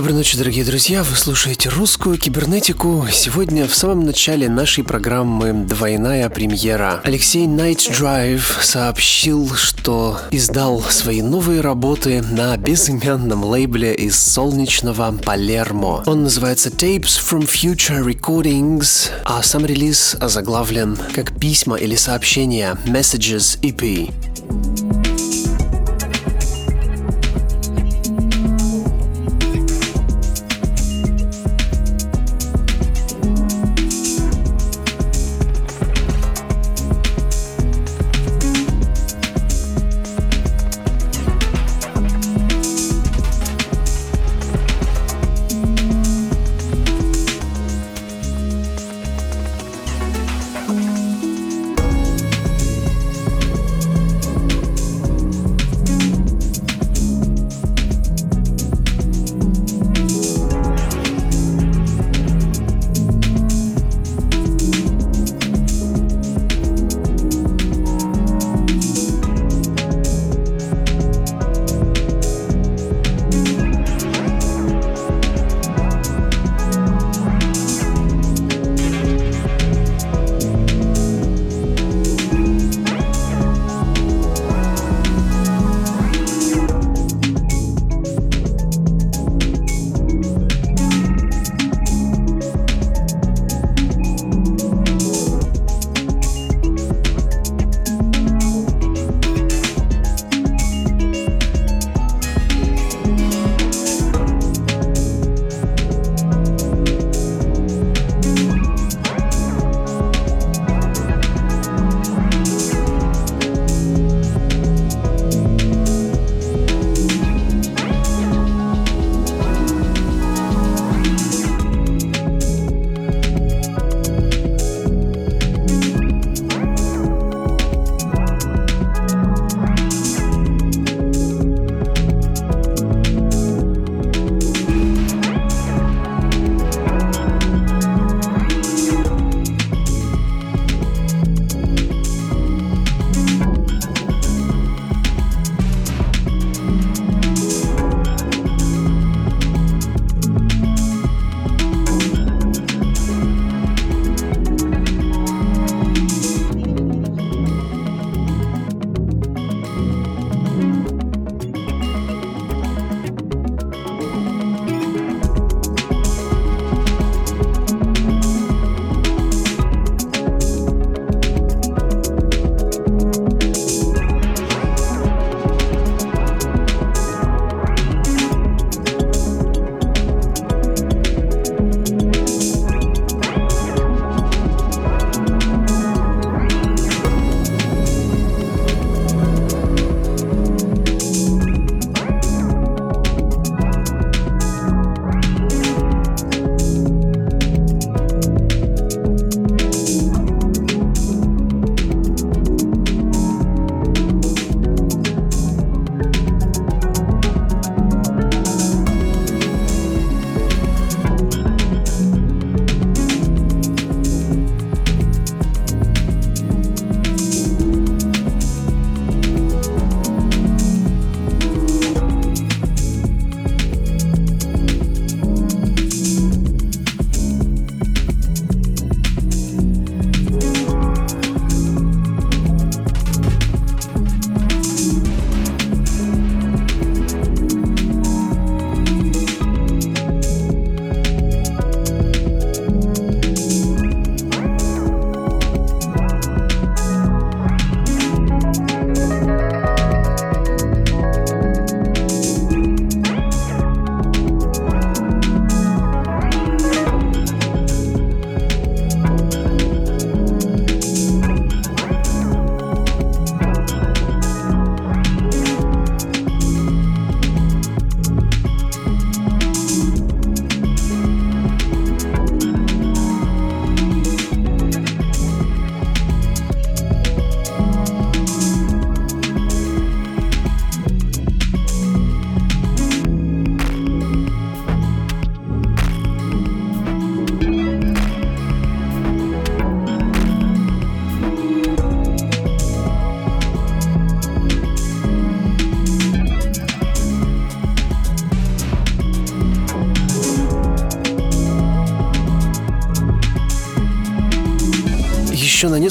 Доброй ночи, дорогие друзья! Вы слушаете русскую кибернетику. Сегодня в самом начале нашей программы двойная премьера. Алексей Night Drive сообщил, что издал свои новые работы на безымянном лейбле из солнечного Палермо. Он называется Tapes from Future Recordings, а сам релиз озаглавлен как письма или сообщения Messages EP.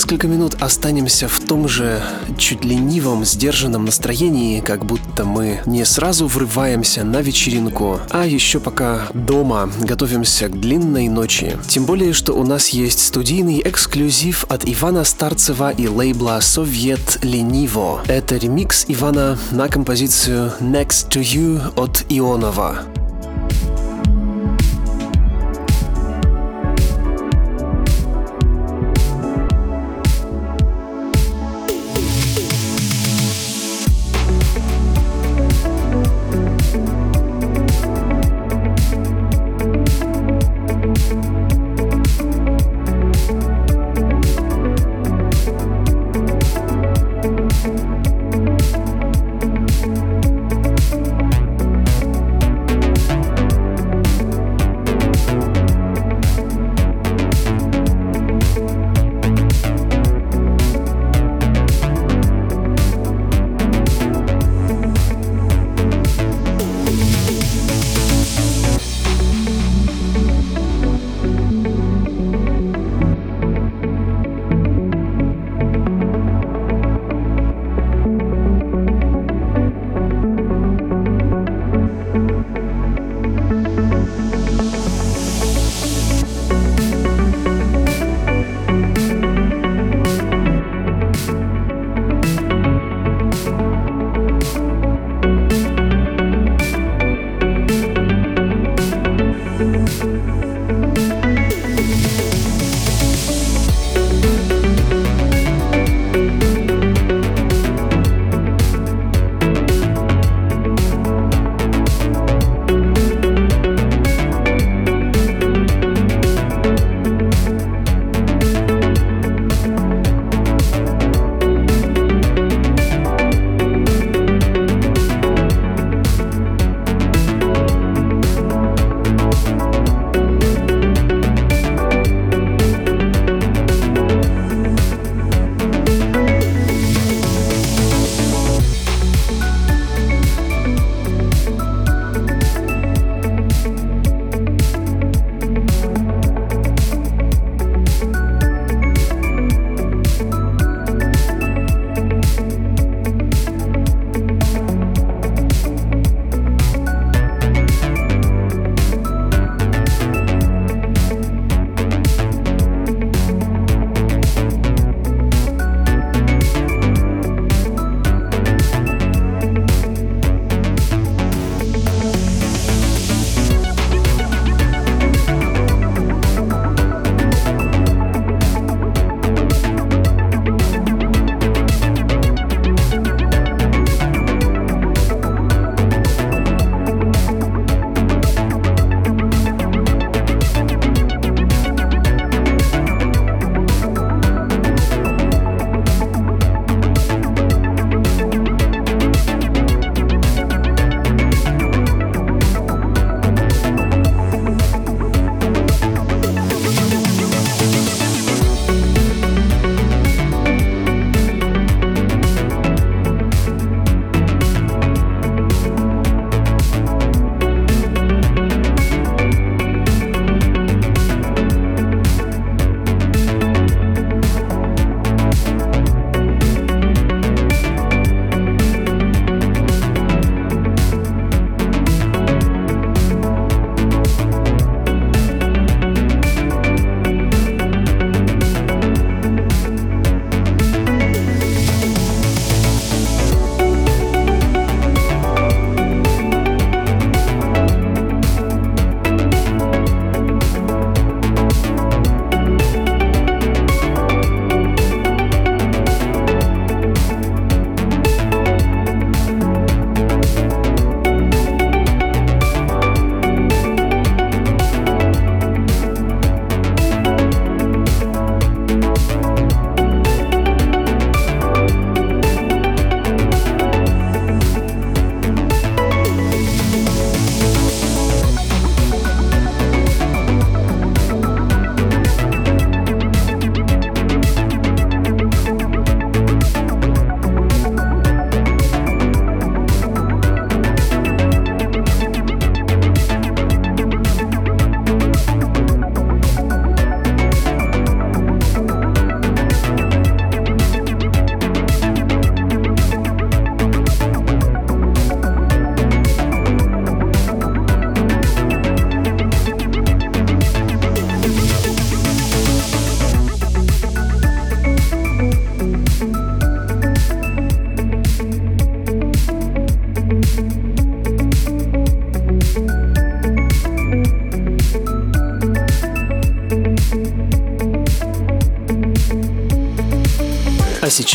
Несколько минут останемся в том же чуть ленивом, сдержанном настроении, как будто мы не сразу врываемся на вечеринку, а еще пока дома готовимся к длинной ночи. Тем более, что у нас есть студийный эксклюзив от Ивана Старцева и лейбла «Совет Лениво». Это ремикс Ивана на композицию «Next to You» от Ионова.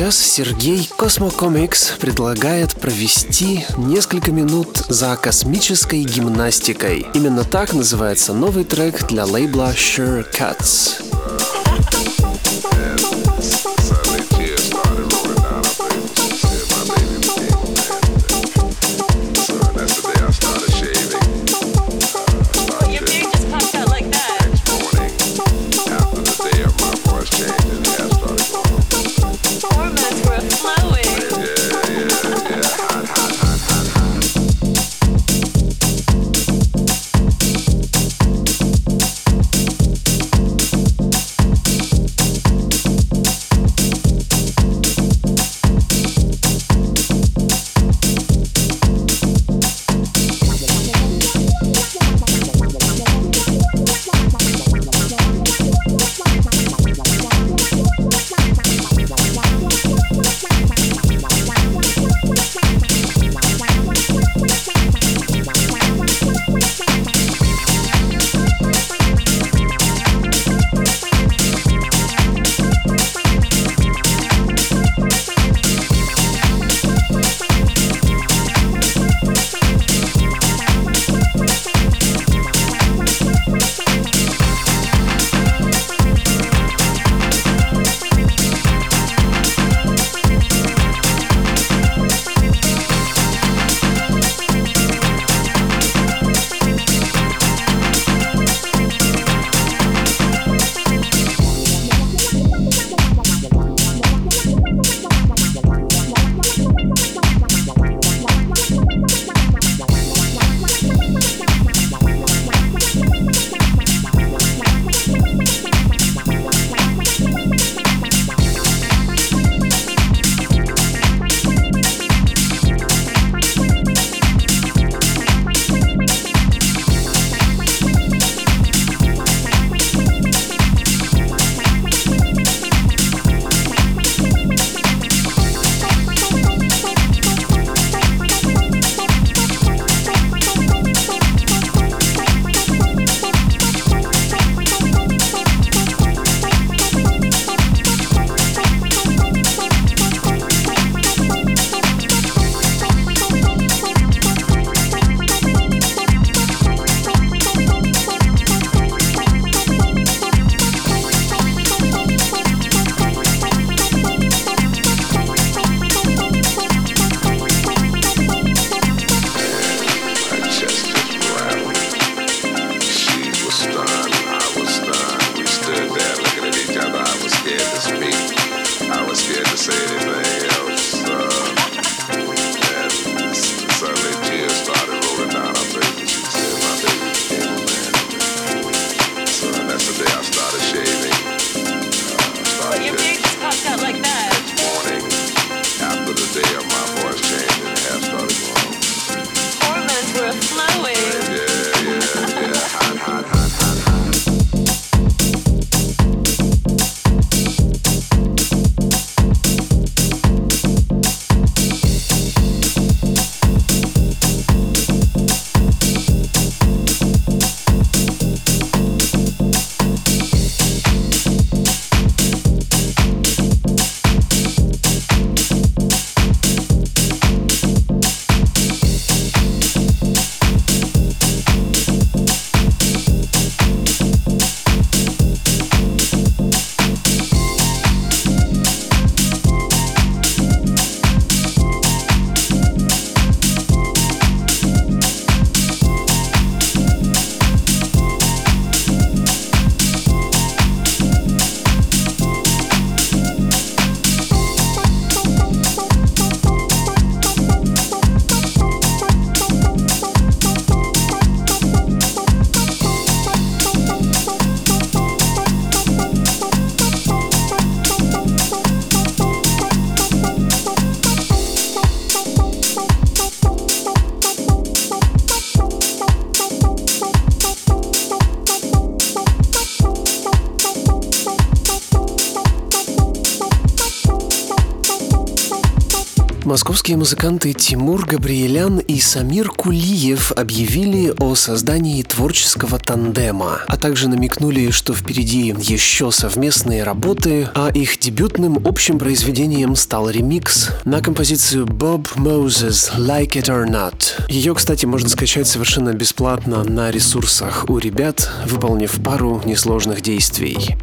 Сейчас Сергей Космокомикс предлагает провести несколько минут за космической гимнастикой. Именно так называется новый трек для лейбла Sure Cuts. Московские музыканты Тимур Габриэлян и Самир Кулиев объявили о создании творческого тандема, а также намекнули, что впереди еще совместные работы, а их дебютным общим произведением стал ремикс на композицию Bob Moses «Like It or Not». Ее, кстати, можно скачать совершенно бесплатно на ресурсах у ребят, выполнив пару несложных действий.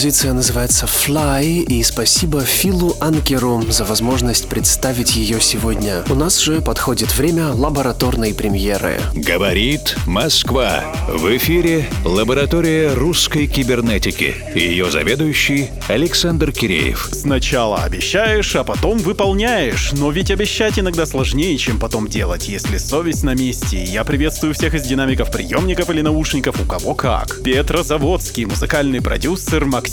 Композиция называется «Fly», и спасибо Филу Анкеру за возможность представить ее сегодня. У нас же подходит время лабораторной премьеры. Говорит Москва. В эфире лаборатория русской кибернетики. Ее заведующий Александр Киреев. Сначала обещаешь, а потом выполняешь. Но ведь обещать иногда сложнее, чем потом делать, если совесть на месте. Я приветствую всех из динамиков приемников или наушников, у кого как. Петрозаводский, музыкальный продюсер Максим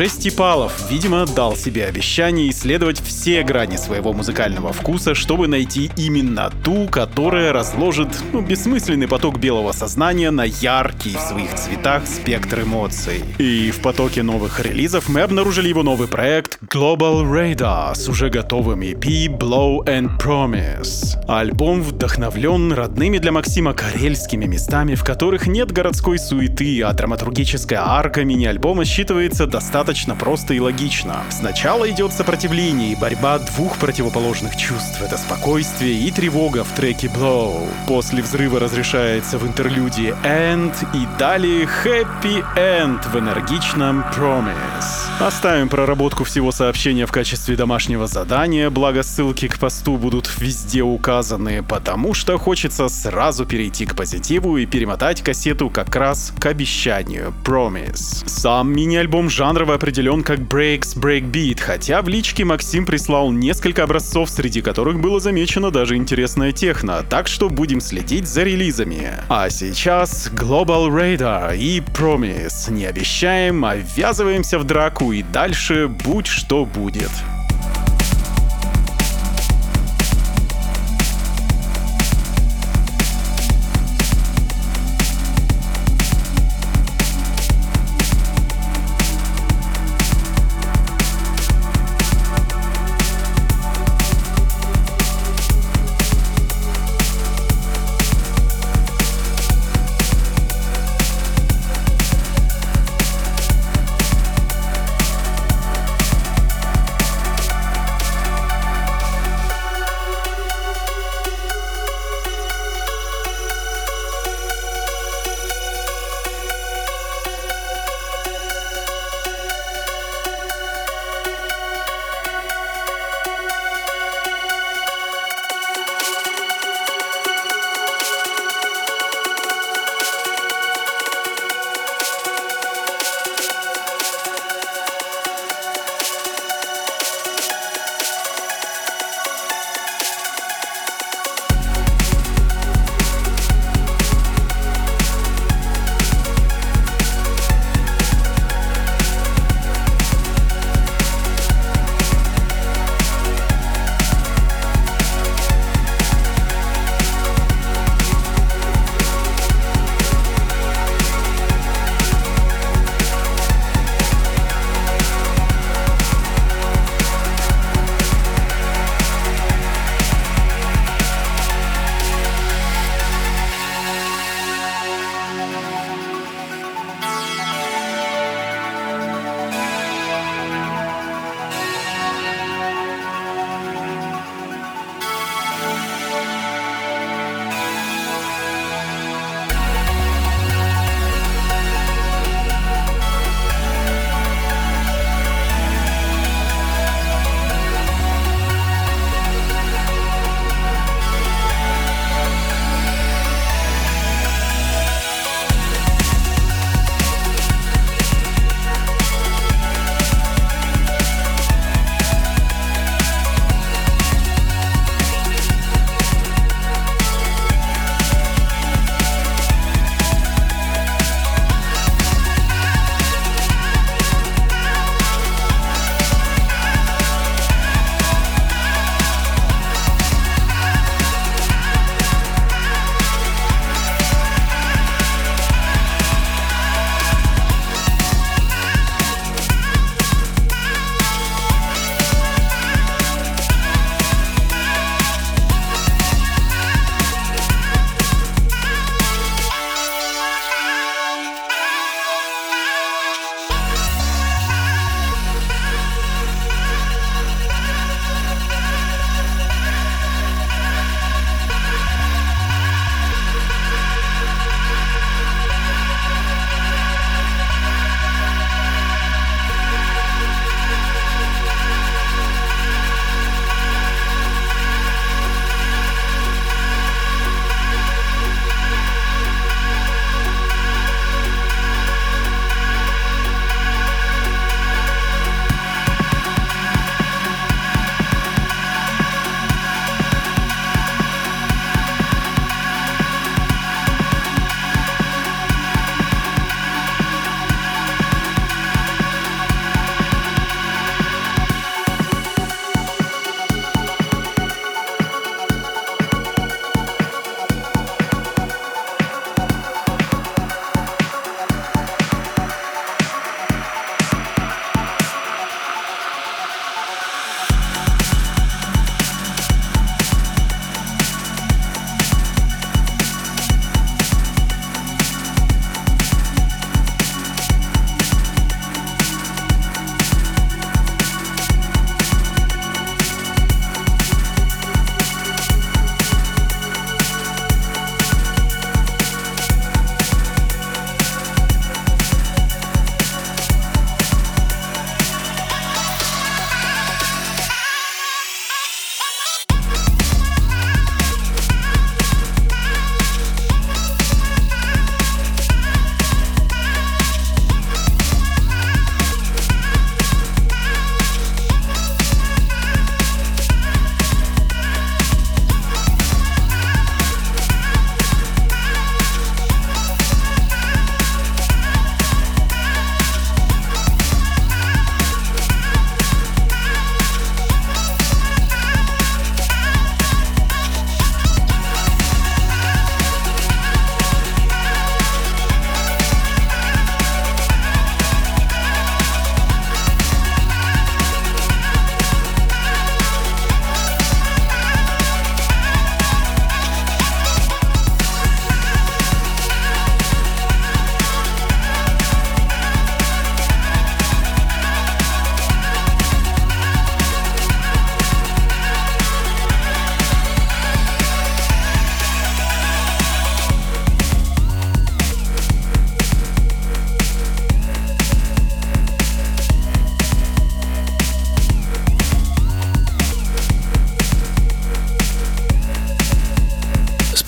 Шестипалов, видимо, дал себе обещание исследовать все грани своего музыкального вкуса, чтобы найти именно ту, которая разложит ну, бессмысленный поток белого сознания на яркий в своих цветах спектр эмоций. И в потоке новых релизов мы обнаружили его новый проект Global Radar с уже готовым EP Blow and Promise. Альбом вдохновлен родными для Максима карельскими местами, в которых нет городской суеты, а драматургическая арка мини-альбома считывается достаточно просто и логично. Сначала идет сопротивление и борьба двух противоположных чувств. Это спокойствие и тревога в треке Blow. После взрыва разрешается в интерлюдии End и далее Happy End в энергичном Promise. Оставим проработку всего сообщения в качестве домашнего задания, благо ссылки к посту будут везде указаны, потому что хочется сразу перейти к позитиву и перемотать кассету как раз к обещанию Promise. Сам мини-альбом жанрово определен как Breaks Breakbeat, хотя в личке Максим прислал несколько образцов, среди которых было замечено даже интересная техно, так что будем следить за релизами. А сейчас Global Radar и Promise. Не обещаем, а ввязываемся в драку и дальше будь что будет.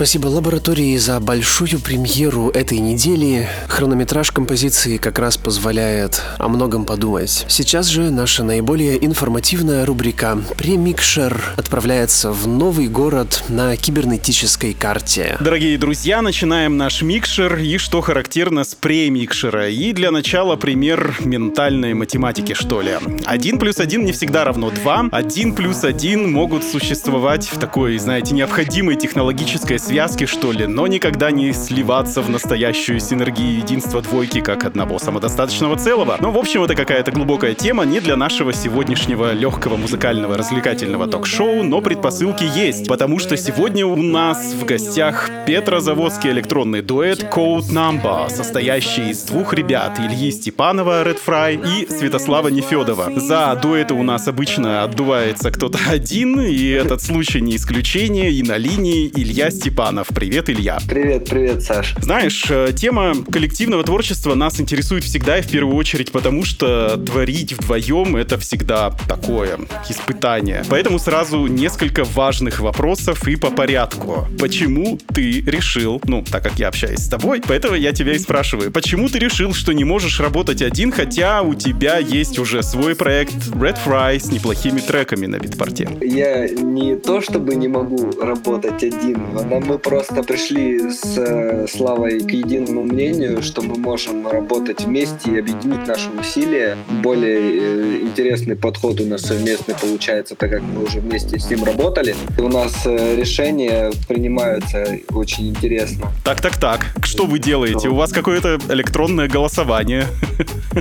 Спасибо лаборатории за большую премьеру этой недели. Хронометраж композиции как раз позволяет о многом подумать. Сейчас же наша наиболее информативная рубрика «Премикшер» отправляется в новый город на кибернетической карте. Дорогие друзья, начинаем наш микшер и что характерно с премикшера. И для начала пример ментальной математики, что ли. Один плюс один не всегда равно два. Один плюс один могут существовать в такой, знаете, необходимой технологической связке, что ли, но никогда не сливаться в настоящую синергию единства двойки как одного самодостаточного целого. Но, в общем, это какая-то глубокая тема не для нашего сегодняшнего легкого музыкального развлекательного ток-шоу, но предпосылки есть, потому что сегодня у нас в гостях Петрозаводский электронный дуэт Code Number, состоящий из двух ребят, Ильи Степанова, Red Fry, и Святослава Нефедова. За дуэты у нас обычно отдувается кто-то один, и этот случай не исключение, и на линии Илья Степанов. Привет, Илья. Привет, привет, Саш. Знаешь, э, тема коллективного творчества нас интересует всегда и в первую очередь, потому что творить вдвоем — это всегда такое испытание. Поэтому сразу несколько важных вопросов и по порядку. Почему ты решил, ну, так как я общаюсь с тобой, поэтому я тебя и спрашиваю, почему ты решил, что не можешь работать один, хотя у тебя есть уже свой проект Red Fry с неплохими треками на битпорте? Я не то чтобы не могу работать один, но мы просто пришли с э, Славой к единому мнению, что мы можем работать вместе и объединить наши усилия. Более э, интересный подход у нас совместный получается, так как мы уже вместе с ним работали. И у нас э, решения принимаются очень интересно. Так, так, так. Что вы делаете? У вас какое-то электронное голосование?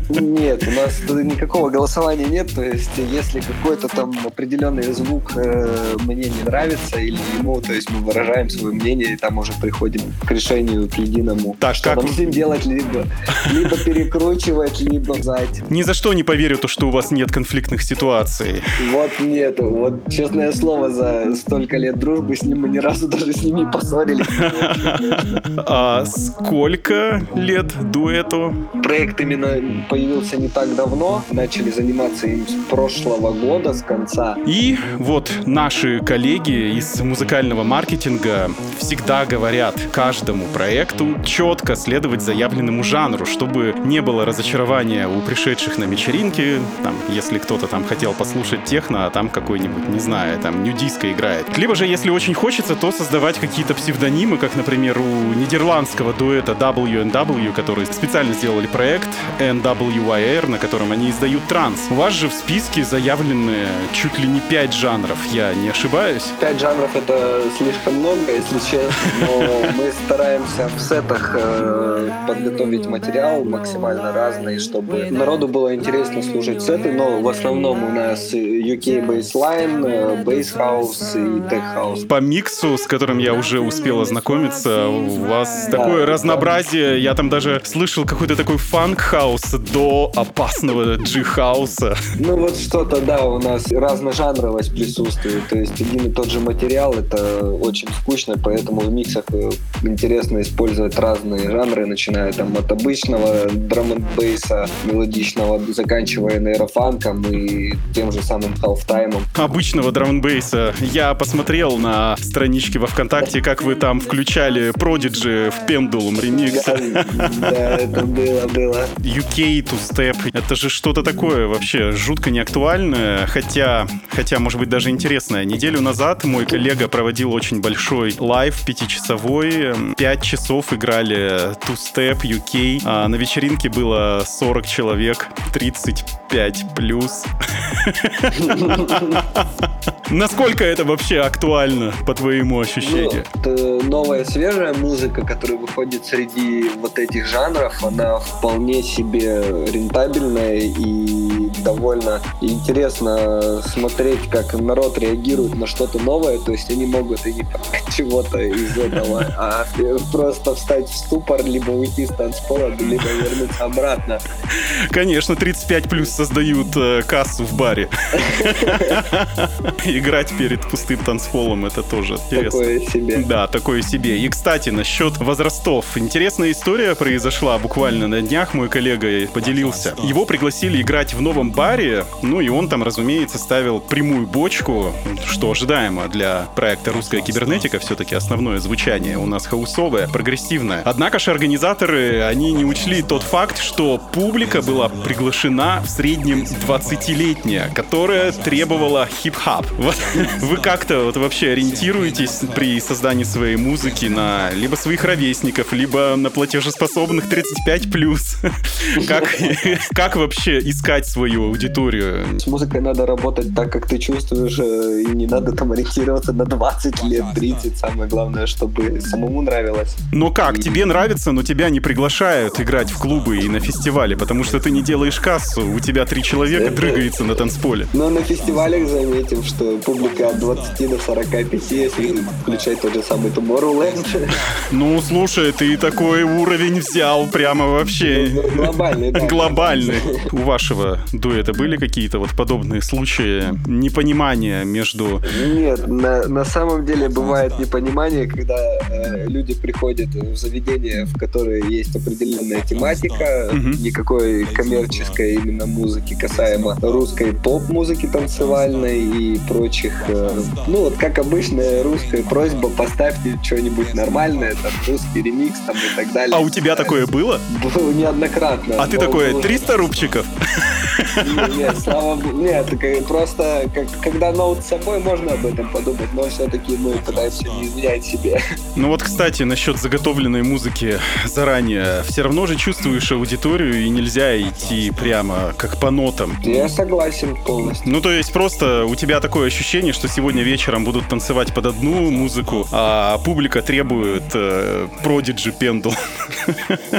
Нет, у нас никакого голосования нет. То есть, если какой-то там определенный звук мне не нравится или ему, то есть мы выражаем свое мнение и там уже приходим к решению к единому. Так, что как нам с ним делать либо, либо перекручивать, либо знать. Ни за что не поверю, то, что у вас нет конфликтных ситуаций. Вот нету. Вот честное слово, за столько лет дружбы с ним мы ни разу даже с ним не поссорились. А сколько лет дуэту? Проект именно появился не так давно. Начали заниматься им с прошлого года, с конца. И вот наши коллеги из музыкального маркетинга всегда говорят каждому проекту четко следовать заявленному жанру, чтобы не было разочарования у пришедших на вечеринки, там, если кто-то там хотел послушать техно, а там какой-нибудь, не знаю, там нюдиско играет. Либо же, если очень хочется, то создавать какие-то псевдонимы, как, например, у нидерландского дуэта W&W, которые специально сделали проект NWIR, на котором они издают транс. У вас же в списке заявлены чуть ли не пять жанров, я не ошибаюсь? Пять жанров это слишком много, если честно, но мы стараемся в сетах э, подготовить материал максимально разный, чтобы народу было интересно слушать сеты, но в основном у нас UK bassline, э, bass house и tech house. По миксу, с которым я уже успел ознакомиться, у вас Да, такое да. разнообразие. Я там даже слышал какой-то такой funk house до опасного G-house а. Ну вот что-то, да, у нас разножанровость присутствует, то есть один и тот же материал, это очень скучно, поэтому в миксах э, интересно использовать разные жанры, начиная там от обычного драм бейса мелодичного, заканчивая нейрофанком и тем же самым халфтаймом. обычного драмбейса. Я посмотрел на страничке во ВКонтакте, как вы там включали Prodigy в Pendulum Да, ремиксе. да, это было, было. UK Two Step. Это же что-то такое вообще жутко неактуальное, хотя, хотя, может быть, даже интересное. Неделю назад мой коллега проводил очень большой live пятичасовой. Пять часов играли Two Step UK. А на вечеринке было 40 человек, 35 плюс. Насколько это вообще актуально, по твоему Ну, ощущению? это новая свежая музыка, которая выходит среди вот этих жанров, она вполне себе рентабельная и довольно интересно смотреть, как народ реагирует на что-то новое, то есть они могут и не чего-то из этого, а просто встать в ступор, либо уйти с танцпола, либо вернуться обратно. Конечно, 35 плюс создают э, кассу в баре. Играть перед пустым танцполом это тоже интересно. Такое себе. Да, такое себе. И, кстати, насчет возрастов. Интересная история произошла буквально на днях. Мой коллега поделился. Его пригласили играть в новом баре, ну и он там, разумеется, ставил прямую бочку, что ожидаемо для проекта «Русская кибернетика», все-таки основное звучание у нас хаусовое, прогрессивное. Однако же организаторы, они не учли тот факт, что публика была приглашена в среднем 20-летняя, которая требовала хип-хап. Вот вы как-то вот вообще ориентируетесь при создании своей музыки на либо своих ровесников, либо на платежеспособных 35+. Как, как вообще искать свою аудиторию? С музыкой надо работать так, как ты чувствуешь, э, и не надо там ориентироваться на 20 лет, 30. Самое главное, чтобы самому нравилось. Но как? Тебе нравится, но тебя не приглашают играть в клубы и на фестивале, потому что ты не делаешь кассу, у тебя три человека Это- дрыгается на танцполе. Но на фестивалях заметим, что публика от 20 до 45, если включать тот же самый Tomorrowland, Ну, слушай, ты такой уровень взял прямо вообще глобальный, да. глобальный. У вашего дуэта были какие-то вот подобные случаи непонимания между... Нет, на, на самом деле бывает непонимание, когда э, люди приходят в заведение, в которое есть определенная тематика, Мгм. никакой коммерческой именно музыки касаемо русской поп-музыки танцевальной и прочих. э, ну вот как обычная русская просьба, поставьте что-нибудь нормальное, там русский ремикс там и так далее. А у тебя такое было? Было неоднократно. А ты было- 300 рубчиков? Нет, слава богу, нет, просто как, когда ноут с собой, можно об этом подумать, но все-таки мы пытаемся не изменять себе. Ну вот, кстати, насчет заготовленной музыки заранее. Все равно же чувствуешь аудиторию, и нельзя идти прямо как по нотам. Я согласен полностью. Ну, то есть просто у тебя такое ощущение, что сегодня вечером будут танцевать под одну музыку, а публика требует э, Prodigy Pendulum.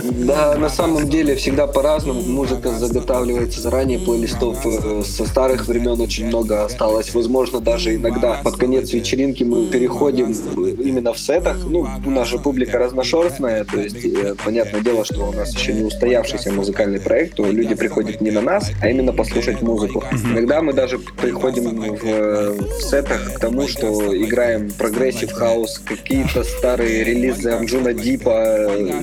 Да, на самом деле всегда по-разному. Музыка заготавливается заранее, плейлистов э, со старых времен очень много осталось. Возможно, даже иногда под конец вечеринки мы переходим именно в сетах. Ну, у нас же публика разношерстная, то есть э, понятное дело, что у нас еще не устоявшийся музыкальный проект, то люди приходят не на нас, а именно послушать музыку. Иногда мы даже приходим в, э, в сетах к тому, что играем progressive house, какие-то старые релизы Anjunadeep а, э,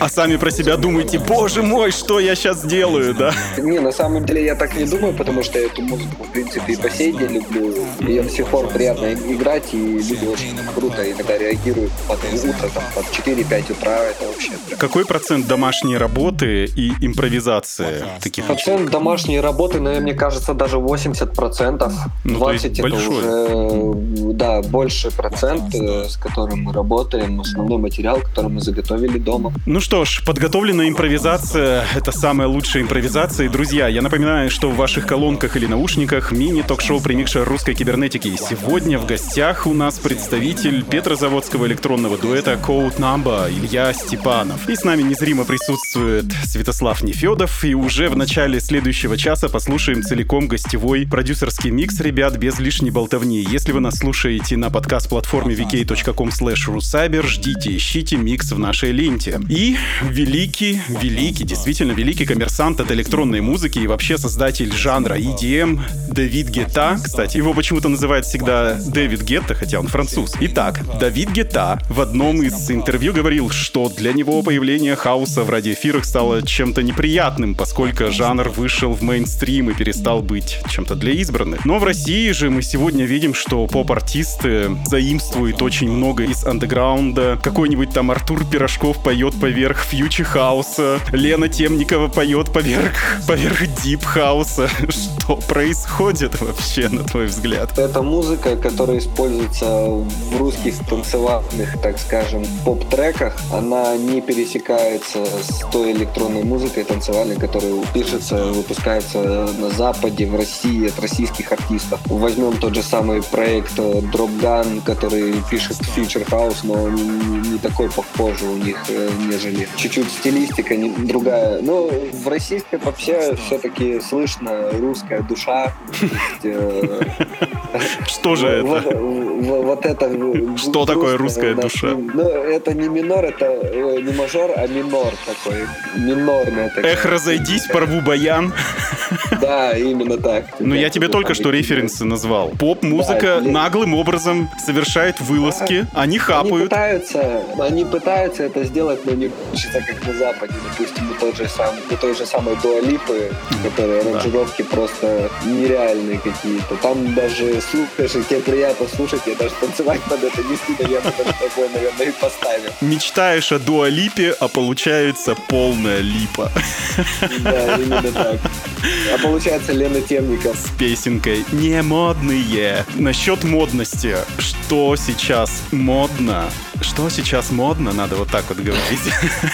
А сами про себя думаете, боже мой, что я сейчас делаю, да? Не, на самом деле я так не думаю, потому что я эту музыку, в принципе, и по сей день люблю. Ее до сих пор приятно играть, и люди очень круто иногда реагируют под утро, там, под 4-5 утра. Это вообще... Какой процент домашней работы и импровизации таких? Процент домашней работы, наверное, мне кажется, даже 80%. Ну, то есть 20 это большой. уже, да, больше процент, э, с которым мы работаем, основной материал, который мы заготовили дома. Ну что ж, подготовленная импровизация — это самая лучшая импровизация. И, друзья, я напоминаю, что в ваших колонках или наушниках мини-ток-шоу «Примикшер русской кибернетики». Сегодня в гостях у нас представитель петрозаводского электронного дуэта Code Number Илья Степанов. И с нами незримо присутствует Святослав Нефедов. И уже в начале следующего часа послушаем целиком гостевой продюсерский микс, ребят, без лишней болтовни. Если вы нас слушаете на подкаст-платформе vk.com slash ждите, ищите микс в нашей ленте. И великий, великий, действительно великий коммерсант от электронной музыки и вообще создатель жанра EDM Давид Гетта. Кстати, его почему-то называют всегда Дэвид Гетта, хотя он француз. Итак, Давид Гетта в одном из интервью говорил, что для него появление хаоса в радиоэфирах стало чем-то неприятным, поскольку жанр вышел в мейнстрим и перестал быть чем-то для избранных. Но в России же мы сегодня видим, что поп-артисты заимствуют очень много из андеграунда. Какой-нибудь там Артур Пирожков поет поверх фьючи хауса, Лена Темникова поет поверх, поверх дип хауса. Что происходит вообще, на твой взгляд? Это музыка, которая используется в русских танцевальных, так скажем, поп-треках. Она не пересекается с той электронной музыкой танцевальной, которая пишется, выпускается на Западе, в России от российских артистов. Возьмем тот же самый проект э, Drop Gun, который пишет Future House, но не, не такой похожий у них, э, нежели чуть-чуть стилистика не- другая. Но в российской вообще все-таки слышно русская душа. Э, Что же это? вот- это Что такое русская душа? Ну, это не минор, это не мажор, а минор такой. Минорная такая. Эх, разойдись, порву баян. Да, именно так. Ну, я тебе только что референсы назвал. Поп-музыка наглым образом совершает вылазки, они хапают. пытаются, они пытаются это сделать, но не получится, как на Западе. Допустим, у той же, сам, у той же самой Дуалипы, которая которые аранжировки просто нереальные какие-то. Там даже слушаешь, и тебе приятно слушать, я даже танцевать под это не стыдно, я бы даже такое, наверное, и поставил. Мечтаешь о дуалипе, а получается полная липа. Да, именно так. А получается Лена Темников. С песенкой «Не модные». Насчет модности. Что сейчас модно? Что сейчас модно, надо вот так вот говорить,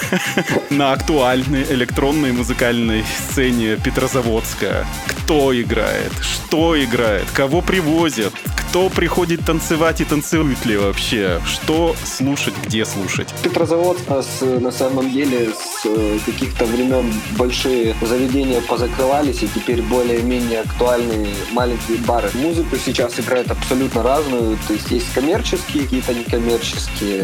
на актуальной электронной музыкальной сцене Петрозаводска. Кто играет? Что играет? Кого привозят? Кто приходит танцевать и танцует ли вообще? Что слушать, где слушать? Петрозаводск у нас э, на самом деле с э, каких-то времен большие заведения позакрывались, и теперь более-менее актуальные маленькие бары. Музыку сейчас играют абсолютно разную, то есть есть коммерческие, какие-то некоммерческие,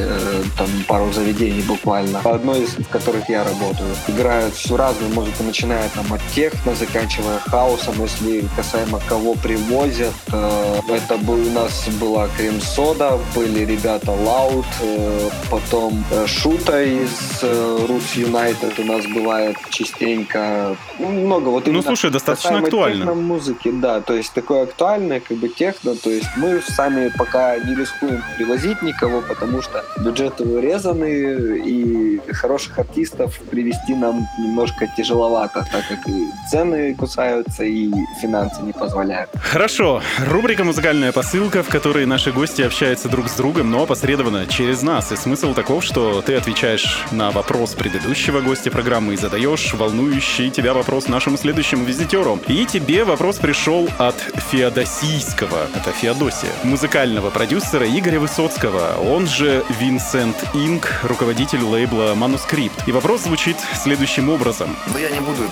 там пару заведений буквально. По одной из которых я работаю. Играют всю разную музыку, начиная там от техно, заканчивая хаосом, если касаемо кого привозят. Это был у нас была крем-сода, были ребята Loud, э, потом э, Шута из Roots э, United у нас бывает частенько. Ну, много вот Ну, слушай, достаточно актуально. музыки, да, то есть такое актуальное, как бы техно, то есть мы сами пока не рискуем привозить никого, потому что бюджеты урезаны, и хороших артистов привести нам немножко тяжеловато, так как и цены кусаются, и финансы не позволяют. Хорошо, рубрика «Музыкальная посылка, в которой наши гости общаются друг с другом, но опосредованно через нас. И смысл таков, что ты отвечаешь на вопрос предыдущего гостя программы и задаешь волнующий тебя вопрос нашему следующему визитеру. И тебе вопрос пришел от Феодосийского, это Феодосия, музыкального продюсера Игоря Высоцкого, он же Винсент Инк, руководитель лейбла Манускрипт. И вопрос звучит следующим образом. Ну, я не буду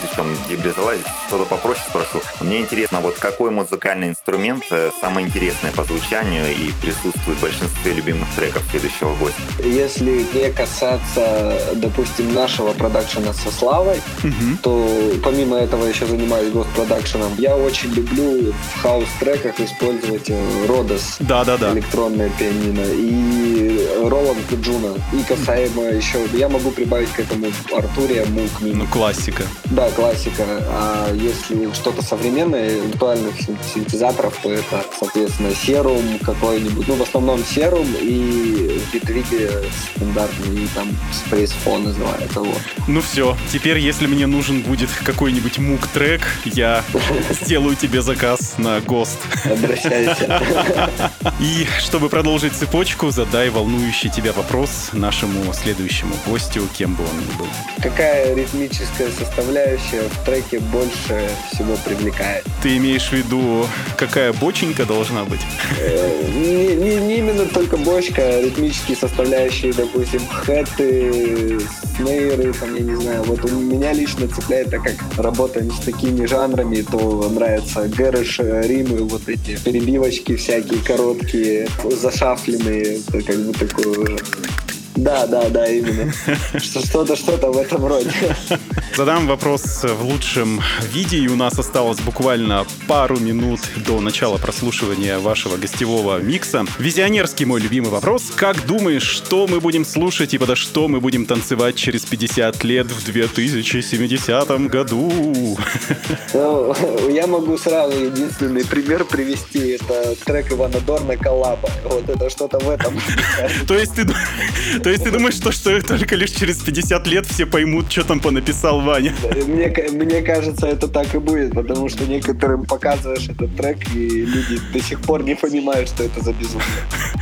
слишком гибридовать, что-то попроще спрошу. Мне интересно, вот какой музыкальный инструмент э, самый интересный по звучанию и присутствует в большинстве любимых треков следующего гостя? Если не касаться, допустим, нашего продакшена со Славой, угу. то помимо этого еще занимаюсь госпродакшеном. Я очень люблю в хаус-треках использовать Родос, да, да, да. электронное пианино, и Roland Juno. И касаемо еще, я могу прибавить к этому Arturia Moog. Ну, классика. Да, классика. А если что-то современное, виртуальных синтезаторов, то это, соответственно, Serum какой-нибудь. Ну, в основном Serum и в Bitwig е стандартный, и там Space Phone называется. Вот. Ну все, теперь, если мне нужен будет какой-нибудь Moog-трек, я сделаю тебе заказ на ghost. Обращайся. И чтобы продолжить цепочку, задай волнующий тебя вопрос нашему следующему гостю, кем бы он ни был. Какая ритмическая составляющая в треке больше всего привлекает. Ты имеешь в виду, какая боченька должна быть? Э, не, не, не именно только бочка, а ритмические составляющие, допустим, хэты, снейры, там, я не знаю. Вот у меня лично цепляет, так как работаем с такими жанрами, то нравятся гэрэш, римы, вот эти перебивочки всякие короткие, зашафленные, это как бы такое да, да, да, именно. Что-то, что-то в этом роде. Задам вопрос в лучшем виде, и у нас осталось буквально пару минут до начала прослушивания вашего гостевого микса. Визионерский мой любимый вопрос. Как думаешь, что мы будем слушать и подо что мы будем танцевать через 50 лет в 2070 году? Ну, я могу сразу единственный пример привести. Это трек Ивана Дорна «Коллаба». Вот это что-то в этом. То есть ты думаешь, что только лишь через 50 лет все поймут, что там понаписал Ваня? Мне, мне кажется, это так и будет, потому что некоторым показываешь этот трек, и люди до сих пор не понимают, что это за безумие.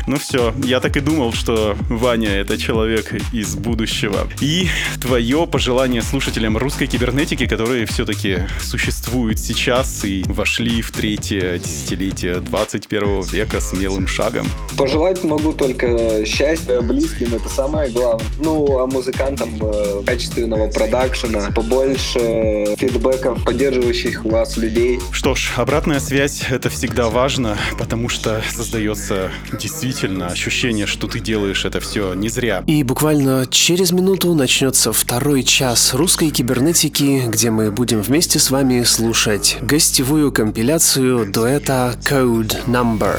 Ну все, я так и думал, что Ваня — это человек из будущего. И твое пожелание слушателям русской кибернетики, которые все-таки существуют сейчас и вошли в третье десятилетие 21 века смелым шагом? Пожелать могу только счастья близким, это самое главное. Ну, а музыкантам э, качественного продакшена, побольше фидбэков, поддерживающих вас людей. Что ж, обратная связь — это всегда важно, потому что создается действительно ощущение, что ты делаешь это все не зря. И буквально через минуту начнется второй час русской кибернетики, где мы будем вместе с вами слушать гостевую компиляцию дуэта Code Number